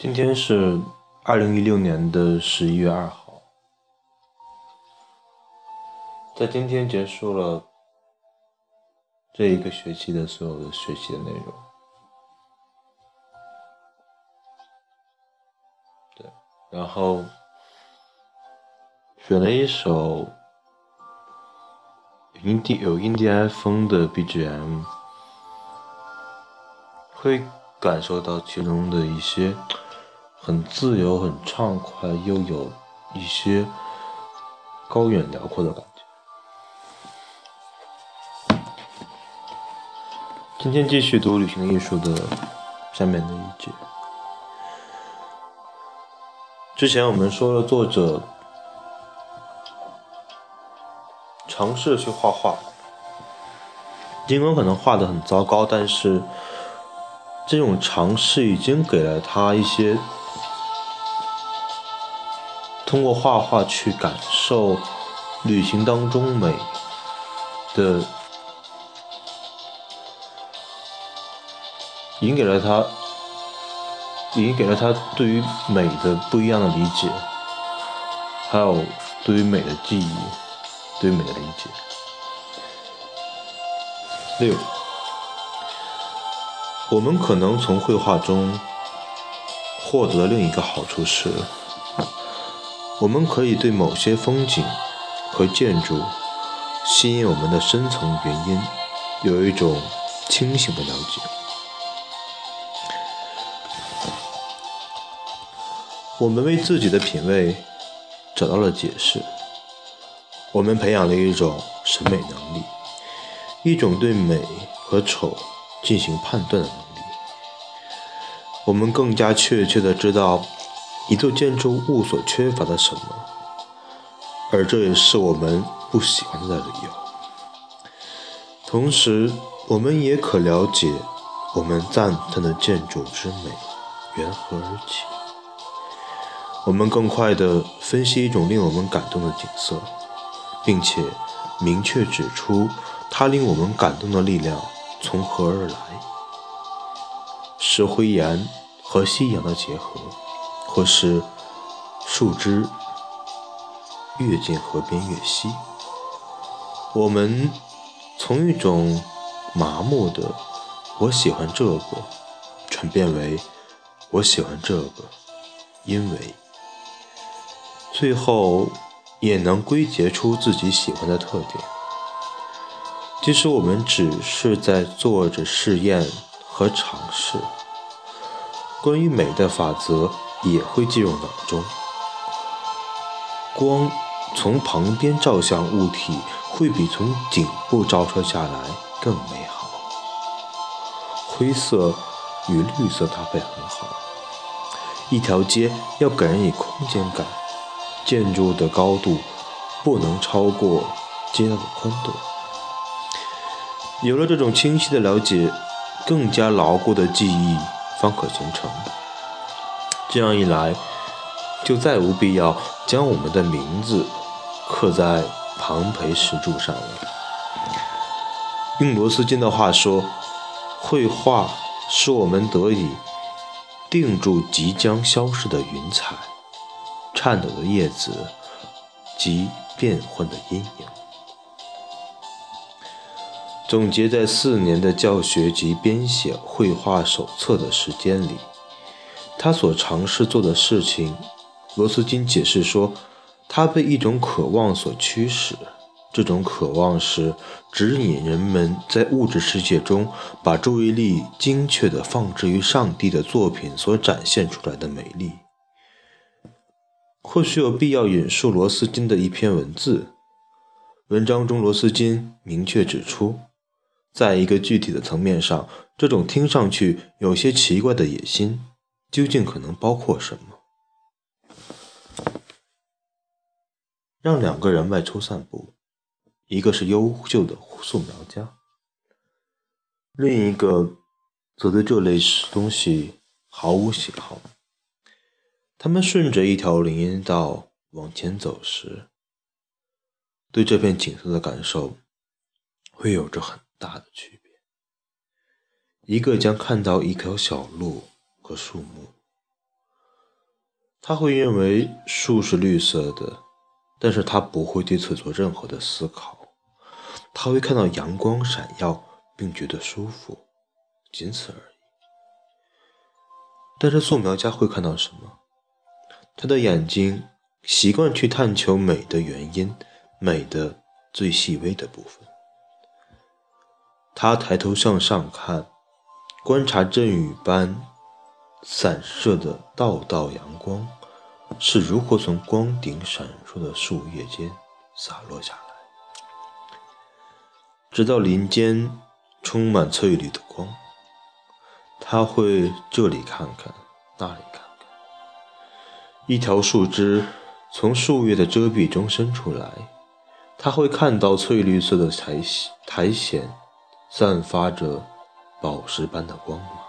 今天是二零一六年的十一月二号，在今天结束了这一个学期的所有的学习的内容。对，然后选了一首印第有印第安风的 BGM，会感受到其中的一些。很自由、很畅快，又有一些高远辽阔的感觉。今天继续读《旅行艺术》的下面的一节。之前我们说了，作者尝试去画画，尽管可能画的很糟糕，但是这种尝试已经给了他一些。通过画画去感受旅行当中美的，已经给了他，已经给了他对于美的不一样的理解，还有对于美的记忆，对于美的理解。六，我们可能从绘画中获得的另一个好处是。我们可以对某些风景和建筑吸引我们的深层原因有一种清醒的了解。我们为自己的品味找到了解释。我们培养了一种审美能力，一种对美和丑进行判断的能力。我们更加确切的知道。一座建筑物所缺乏的什么，而这也是我们不喜欢的理由。同时，我们也可了解我们赞叹的建筑之美缘何而起。我们更快地分析一种令我们感动的景色，并且明确指出它令我们感动的力量从何而来：是灰岩和夕阳的结合。或是树枝越近河边越稀，我们从一种麻木的“我喜欢这个”转变为“我喜欢这个”，因为最后也能归结出自己喜欢的特点。即使我们只是在做着试验和尝试，关于美的法则。也会进入脑中。光从旁边照向物体，会比从顶部照射下来更美好。灰色与绿色搭配很好。一条街要给人以空间感，建筑的高度不能超过街道的宽度。有了这种清晰的了解，更加牢固的记忆方可形成。这样一来，就再无必要将我们的名字刻在庞培石柱上了。用罗斯金的话说，绘画使我们得以定住即将消失的云彩、颤抖的叶子及变幻的阴影。总结在四年的教学及编写绘画手册的时间里。他所尝试做的事情，罗斯金解释说，他被一种渴望所驱使。这种渴望是指引人们在物质世界中把注意力精确地放置于上帝的作品所展现出来的美丽。或许有必要引述罗斯金的一篇文字。文章中，罗斯金明确指出，在一个具体的层面上，这种听上去有些奇怪的野心。究竟可能包括什么？让两个人外出散步，一个是优秀的素描家，另一个则对这类东西毫无喜好。他们顺着一条林荫道往前走时，对这片景色的感受会有着很大的区别。一个将看到一条小路。和树木，他会认为树是绿色的，但是他不会对此做任何的思考。他会看到阳光闪耀，并觉得舒服，仅此而已。但是素描家会看到什么？他的眼睛习惯去探求美的原因，美的最细微的部分。他抬头向上看，观察阵雨般散射的道道阳光是如何从光顶闪烁的树叶间洒落下来，直到林间充满翠绿的光。他会这里看看，那里看看，一条树枝从树叶的遮蔽中伸出来，他会看到翠绿色的苔藓苔藓。散发着宝石般的光芒，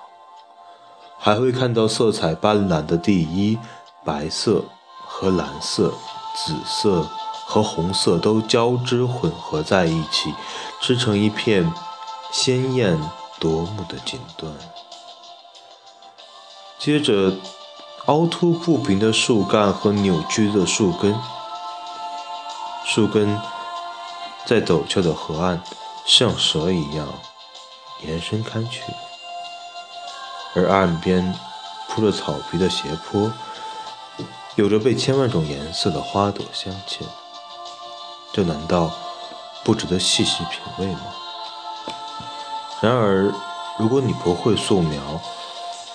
还会看到色彩斑斓的第一，白色和蓝色、紫色和红色都交织混合在一起，织成一片鲜艳夺目的锦缎。接着，凹凸不平的树干和扭曲的树根，树根在陡峭的河岸。像蛇一样延伸开去，而岸边铺着草皮的斜坡，有着被千万种颜色的花朵镶嵌。这难道不值得细细品味吗？然而，如果你不会素描，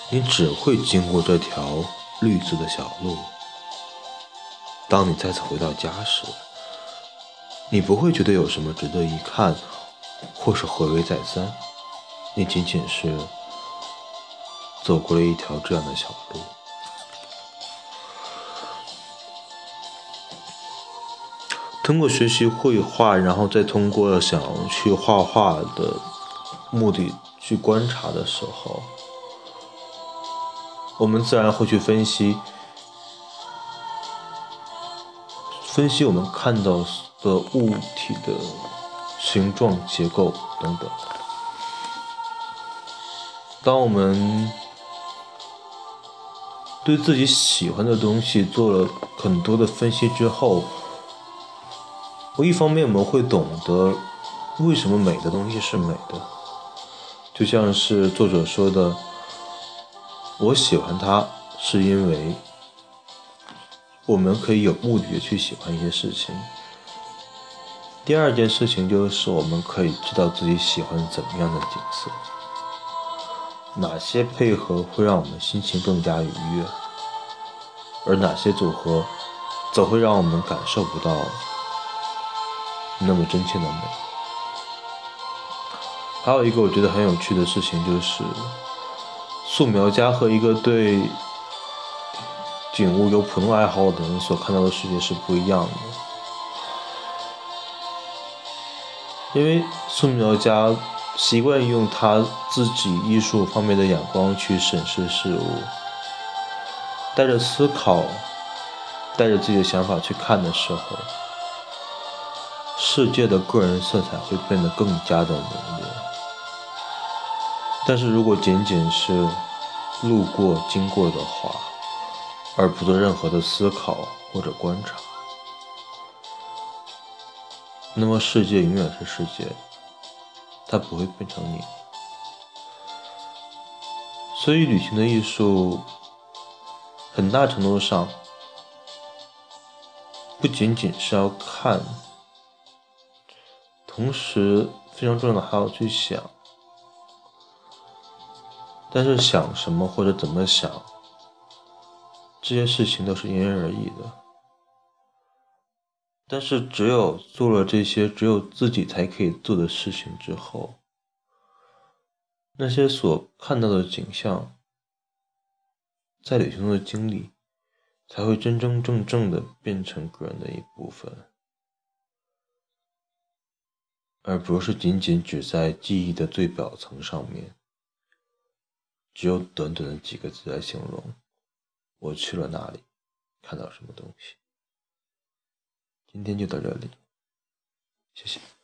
你只会经过这条绿色的小路。当你再次回到家时，你不会觉得有什么值得一看。或是回味再三，你仅仅是走过了一条这样的小路。通过学习绘画，然后再通过想去画画的目的去观察的时候，我们自然会去分析，分析我们看到的物体的。形状、结构等等。当我们对自己喜欢的东西做了很多的分析之后，我一方面我们会懂得为什么美的东西是美的，就像是作者说的：“我喜欢它，是因为我们可以有目的的去喜欢一些事情。”第二件事情就是，我们可以知道自己喜欢怎么样的景色，哪些配合会让我们心情更加愉悦，而哪些组合则会让我们感受不到那么真切的美。还有一个我觉得很有趣的事情就是，素描家和一个对景物有普通爱好的人所看到的世界是不一样的。因为素描家习惯用他自己艺术方面的眼光去审视事物，带着思考，带着自己的想法去看的时候，世界的个人色彩会变得更加的浓烈。但是如果仅仅是路过、经过的话，而不做任何的思考或者观察。那么世界永远是世界，它不会变成你。所以，旅行的艺术，很大程度上不仅仅是要看，同时非常重要的还要去想。但是想什么或者怎么想，这些事情都是因人而异的。但是，只有做了这些只有自己才可以做的事情之后，那些所看到的景象，在旅行中的经历，才会真真正正的变成个人的一部分，而不是仅仅只在记忆的最表层上面，只有短短的几个字来形容：我去了哪里，看到什么东西。今天就到这里谢谢。